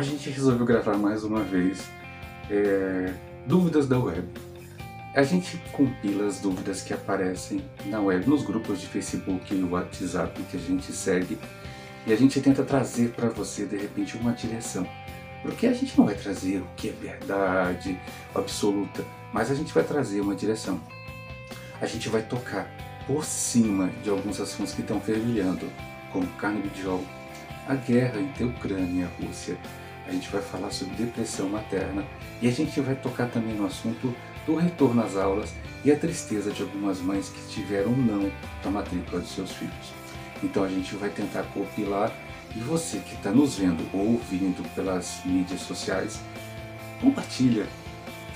a gente resolveu gravar mais uma vez é, dúvidas da web. A gente compila as dúvidas que aparecem na web, nos grupos de Facebook e WhatsApp que a gente segue e a gente tenta trazer para você de repente uma direção. Porque a gente não vai trazer o que é verdade absoluta, mas a gente vai trazer uma direção. A gente vai tocar por cima de alguns assuntos que estão fervilhando, como carne de jogo, a guerra entre a Ucrânia e a Rússia. A gente vai falar sobre depressão materna e a gente vai tocar também no assunto do retorno às aulas e a tristeza de algumas mães que tiveram não da matrícula de seus filhos. Então a gente vai tentar compilar e você que está nos vendo ou ouvindo pelas mídias sociais, compartilha,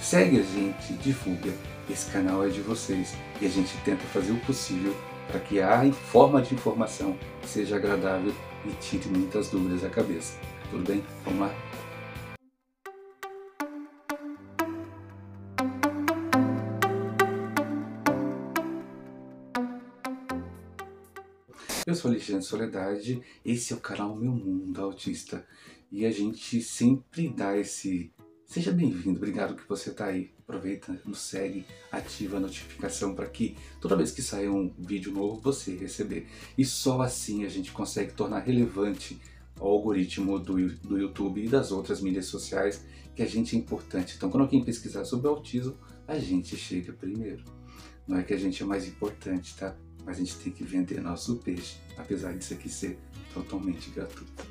segue a gente, divulga. Esse canal é de vocês e a gente tenta fazer o possível para que a forma de informação seja agradável e tire muitas dúvidas da cabeça. Tudo bem? Vamos lá? Eu sou Alexandre Soledade, esse é o canal Meu Mundo Autista e a gente sempre dá esse Seja bem-vindo, obrigado que você está aí. Aproveita, nos segue, ativa a notificação para que toda vez que sair um vídeo novo você receber. E só assim a gente consegue tornar relevante o algoritmo do, do YouTube e das outras mídias sociais que a gente é importante. Então quando alguém pesquisar sobre autismo, a gente chega primeiro. Não é que a gente é mais importante, tá? Mas a gente tem que vender nosso peixe, apesar disso aqui ser totalmente gratuito.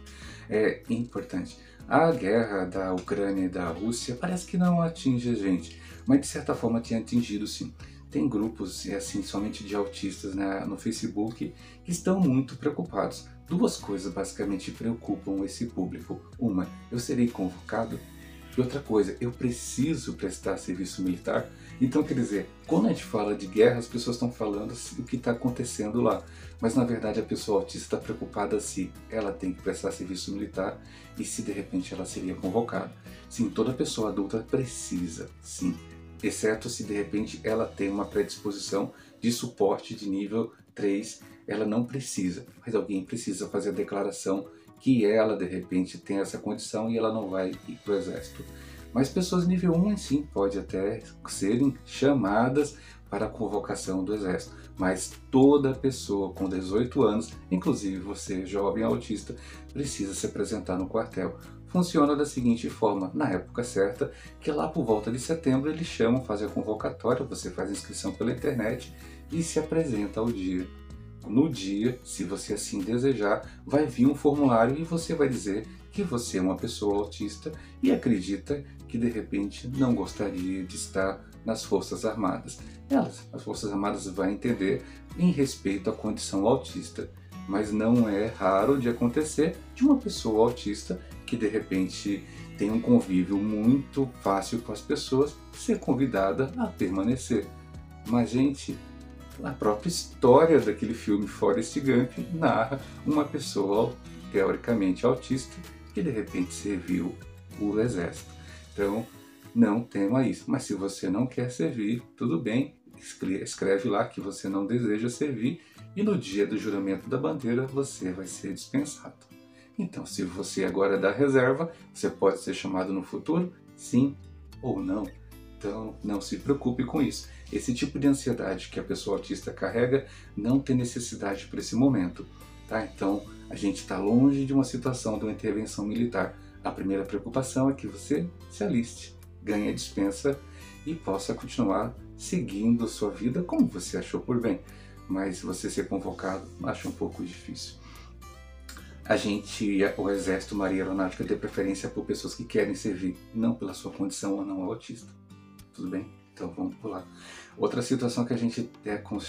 É importante. A guerra da Ucrânia e da Rússia parece que não atinge a gente, mas de certa forma tem atingido sim. Tem grupos, assim, somente de autistas né, no Facebook que estão muito preocupados. Duas coisas basicamente preocupam esse público. Uma, eu serei convocado e outra coisa, eu preciso prestar serviço militar. Então, quer dizer, quando a gente fala de guerra, as pessoas estão falando o que está acontecendo lá. Mas na verdade a pessoa autista está preocupada se ela tem que prestar serviço militar e se de repente ela seria convocada. Sim, toda pessoa adulta precisa, sim. Exceto se de repente ela tem uma predisposição de suporte de nível 3, ela não precisa. Mas alguém precisa fazer a declaração que ela de repente tem essa condição e ela não vai ir para o exército. Mas pessoas nível 1 sim pode até serem chamadas para a convocação do exército. Mas toda pessoa com 18 anos, inclusive você jovem autista, precisa se apresentar no quartel. Funciona da seguinte forma, na época certa, que lá por volta de setembro eles chamam, fazem a convocatória, você faz a inscrição pela internet e se apresenta ao dia no dia, se você assim desejar, vai vir um formulário e você vai dizer que você é uma pessoa autista e acredita que de repente não gostaria de estar nas Forças Armadas. Elas, as Forças Armadas vão entender em respeito à condição autista, mas não é raro de acontecer de uma pessoa autista que de repente tem um convívio muito fácil com as pessoas ser convidada a permanecer. Mas gente, a própria história daquele filme Forrest Gump narra uma pessoa teoricamente autista que de repente serviu o exército. Então, não tema isso. Mas se você não quer servir, tudo bem, escreve lá que você não deseja servir e no dia do juramento da bandeira você vai ser dispensado. Então, se você agora é da reserva, você pode ser chamado no futuro, sim ou não. Então, não se preocupe com isso. Esse tipo de ansiedade que a pessoa autista carrega não tem necessidade para esse momento. Tá? Então, a gente está longe de uma situação de uma intervenção militar. A primeira preocupação é que você se aliste, ganhe a dispensa e possa continuar seguindo a sua vida como você achou por bem. Mas você ser convocado, acho um pouco difícil. A gente, o Exército Maria Aeronáutica, tem preferência por pessoas que querem servir, não pela sua condição ou não autista tudo bem? Então vamos pular. Outra situação que a gente é com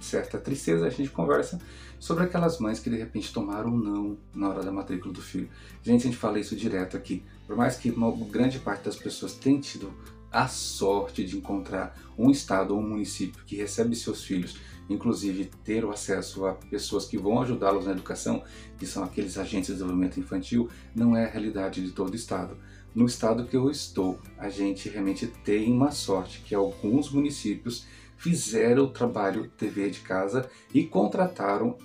certa tristeza, a gente conversa sobre aquelas mães que de repente tomaram não na hora da matrícula do filho. Gente, a gente fala isso direto aqui. Por mais que uma grande parte das pessoas tenha tido a sorte de encontrar um estado ou um município que recebe seus filhos, inclusive ter o acesso a pessoas que vão ajudá-los na educação, que são aqueles agentes de desenvolvimento infantil, não é a realidade de todo o estado. No estado que eu estou, a gente realmente tem uma sorte que alguns municípios fizeram o trabalho TV de casa e contrataram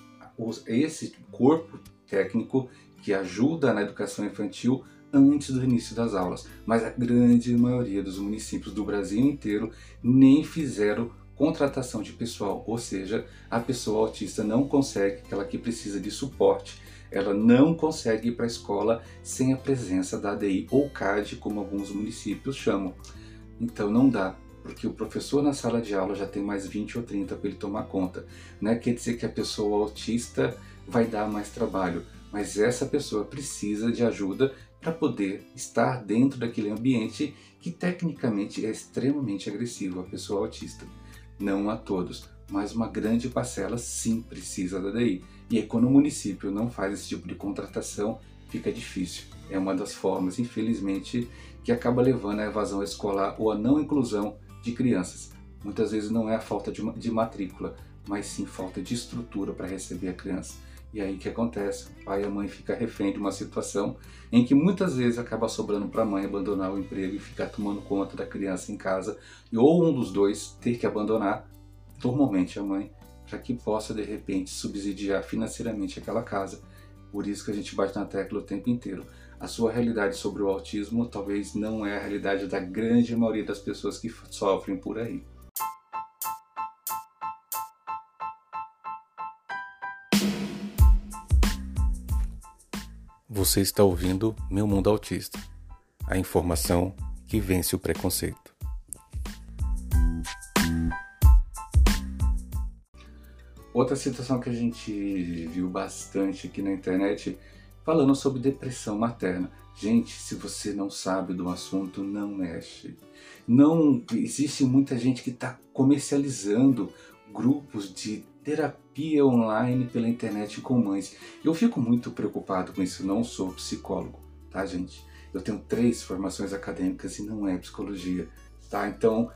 esse corpo técnico que ajuda na educação infantil antes do início das aulas, mas a grande maioria dos municípios do Brasil inteiro nem fizeram contratação de pessoal, ou seja, a pessoa autista não consegue, aquela que precisa de suporte, ela não consegue ir para a escola sem a presença da ADI ou CAD, como alguns municípios chamam. Então não dá, porque o professor na sala de aula já tem mais 20 ou 30 para ele tomar conta. Não é quer dizer que a pessoa autista vai dar mais trabalho, mas essa pessoa precisa de ajuda para poder estar dentro daquele ambiente que tecnicamente é extremamente agressivo, a pessoa autista. Não a todos, mas uma grande parcela sim precisa da DI. E aí, quando o município não faz esse tipo de contratação, fica difícil. É uma das formas, infelizmente, que acaba levando à evasão escolar ou à não inclusão de crianças. Muitas vezes não é a falta de matrícula, mas sim falta de estrutura para receber a criança. E aí o que acontece? O pai e a mãe ficam refém de uma situação em que muitas vezes acaba sobrando para a mãe abandonar o emprego e ficar tomando conta da criança em casa, ou um dos dois ter que abandonar, normalmente a mãe, para que possa de repente subsidiar financeiramente aquela casa. Por isso que a gente bate na tecla o tempo inteiro. A sua realidade sobre o autismo talvez não é a realidade da grande maioria das pessoas que sofrem por aí. Você está ouvindo Meu Mundo Autista a informação que vence o preconceito. Outra situação que a gente viu bastante aqui na internet falando sobre depressão materna. Gente, se você não sabe do assunto, não mexe. Não existe muita gente que está comercializando grupos de terapia online pela internet com mães. Eu fico muito preocupado com isso, não sou psicólogo, tá, gente? Eu tenho três formações acadêmicas e não é psicologia, tá? Então,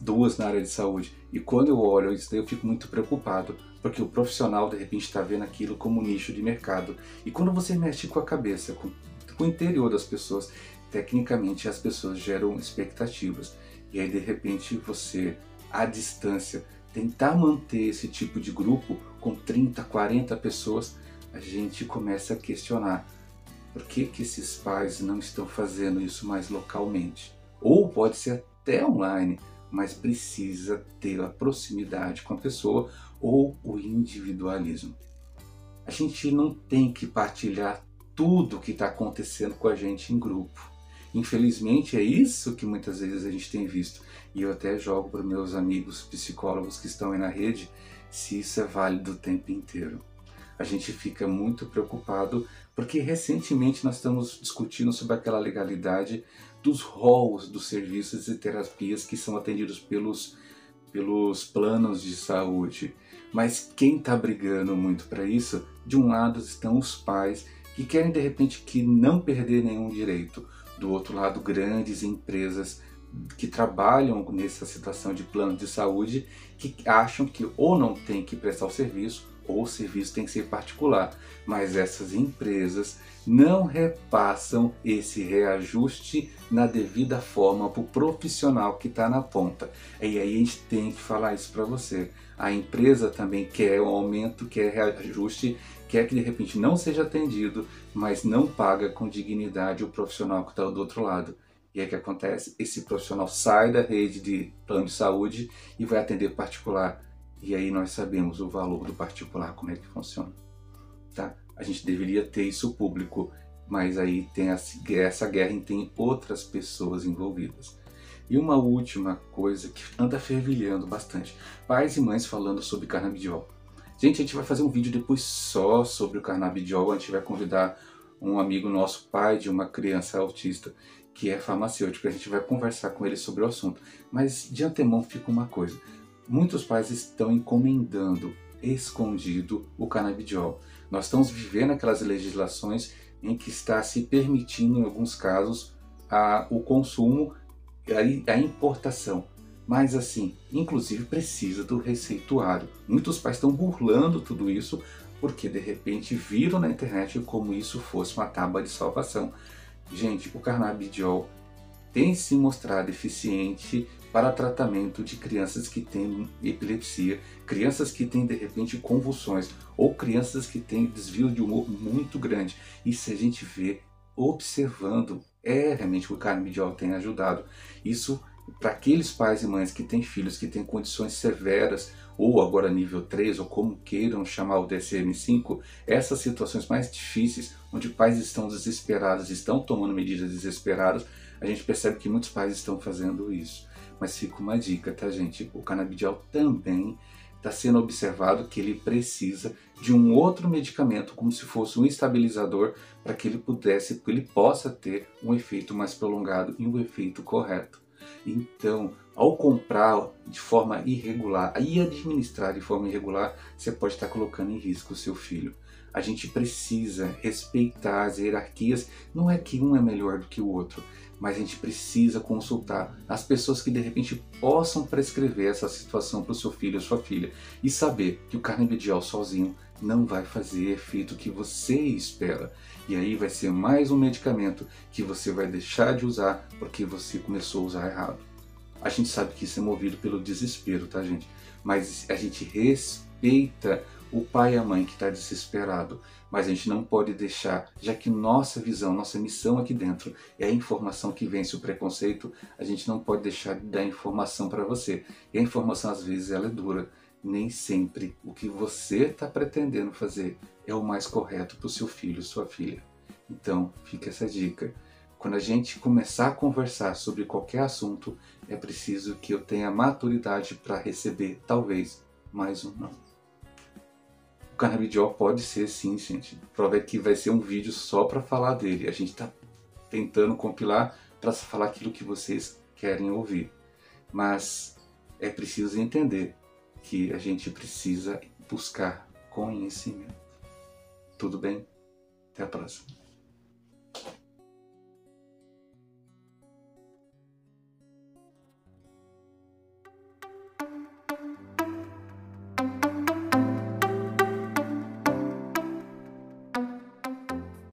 duas na área de saúde. E quando eu olho isso daí, eu fico muito preocupado, porque o profissional de repente está vendo aquilo como nicho de mercado. E quando você mexe com a cabeça, com, com o interior das pessoas, tecnicamente as pessoas geram expectativas. E aí de repente você, à distância, tentar manter esse tipo de grupo com 30, 40 pessoas, a gente começa a questionar por que, que esses pais não estão fazendo isso mais localmente. Ou pode ser até online, mas precisa ter a proximidade com a pessoa ou o individualismo. A gente não tem que partilhar tudo o que está acontecendo com a gente em grupo. Infelizmente é isso que muitas vezes a gente tem visto. E eu até jogo para meus amigos psicólogos que estão aí na rede se isso é válido o tempo inteiro. A gente fica muito preocupado porque recentemente nós estamos discutindo sobre aquela legalidade dos rolos dos serviços e terapias que são atendidos pelos, pelos planos de saúde. Mas quem está brigando muito para isso, de um lado estão os pais que querem de repente que não perder nenhum direito, do outro lado grandes empresas que trabalham nessa situação de plano de saúde que acham que ou não tem que prestar o serviço ou o serviço tem que ser particular. Mas essas empresas não repassam esse reajuste na devida forma para o profissional que está na ponta. E aí a gente tem que falar isso para você. A empresa também quer um aumento, quer reajuste, quer que de repente não seja atendido, mas não paga com dignidade o profissional que está do outro lado. E aí o que acontece? Esse profissional sai da rede de plano de saúde e vai atender particular. E aí nós sabemos o valor do particular, como é que funciona. Tá? A gente deveria ter isso público, mas aí tem essa guerra e tem outras pessoas envolvidas. E uma última coisa que anda fervilhando bastante. Pais e mães falando sobre carnabidiol. Gente, a gente vai fazer um vídeo depois só sobre o carnabidiol. A gente vai convidar um amigo nosso, pai de uma criança autista, que é farmacêutico. A gente vai conversar com ele sobre o assunto. Mas de antemão fica uma coisa: muitos pais estão encomendando escondido o canabidiol. Nós estamos vivendo aquelas legislações em que está se permitindo, em alguns casos, a, o consumo e a, a importação. Mas assim, inclusive precisa do receituário. Muitos pais estão burlando tudo isso porque de repente viram na internet como isso fosse uma tábua de salvação. Gente, o carnabidiol tem se mostrado eficiente para tratamento de crianças que têm epilepsia, crianças que têm de repente convulsões ou crianças que têm desvio de humor muito grande. E se a gente vê observando é realmente o canabidiol tem ajudado. Isso para aqueles pais e mães que têm filhos que têm condições severas ou agora nível 3, ou como queiram chamar o DSM-5, essas situações mais difíceis, onde pais estão desesperados, estão tomando medidas desesperadas, a gente percebe que muitos pais estão fazendo isso. Mas fica uma dica, tá gente? O canabidiol também está sendo observado que ele precisa de um outro medicamento, como se fosse um estabilizador, para que ele pudesse, que ele possa ter um efeito mais prolongado e um efeito correto. Então, ao comprar de forma irregular e administrar de forma irregular, você pode estar colocando em risco o seu filho. A gente precisa respeitar as hierarquias. Não é que um é melhor do que o outro, mas a gente precisa consultar as pessoas que de repente possam prescrever essa situação para o seu filho ou sua filha e saber que o carnabidiol sozinho não vai fazer efeito que você espera. E aí vai ser mais um medicamento que você vai deixar de usar porque você começou a usar errado. A gente sabe que isso é movido pelo desespero, tá, gente? Mas a gente respeita o pai e a mãe que está desesperado, mas a gente não pode deixar, já que nossa visão, nossa missão aqui dentro é a informação que vence o preconceito, a gente não pode deixar de dar informação para você. E a informação às vezes ela é dura. Nem sempre o que você está pretendendo fazer é o mais correto para o seu filho, sua filha. Então, fica essa dica. Quando a gente começar a conversar sobre qualquer assunto, é preciso que eu tenha maturidade para receber, talvez, mais um não. O canabidiol pode ser sim, gente. Prova é que vai ser um vídeo só para falar dele. A gente está tentando compilar para falar aquilo que vocês querem ouvir. Mas é preciso entender que a gente precisa buscar conhecimento. Tudo bem? Até a próxima.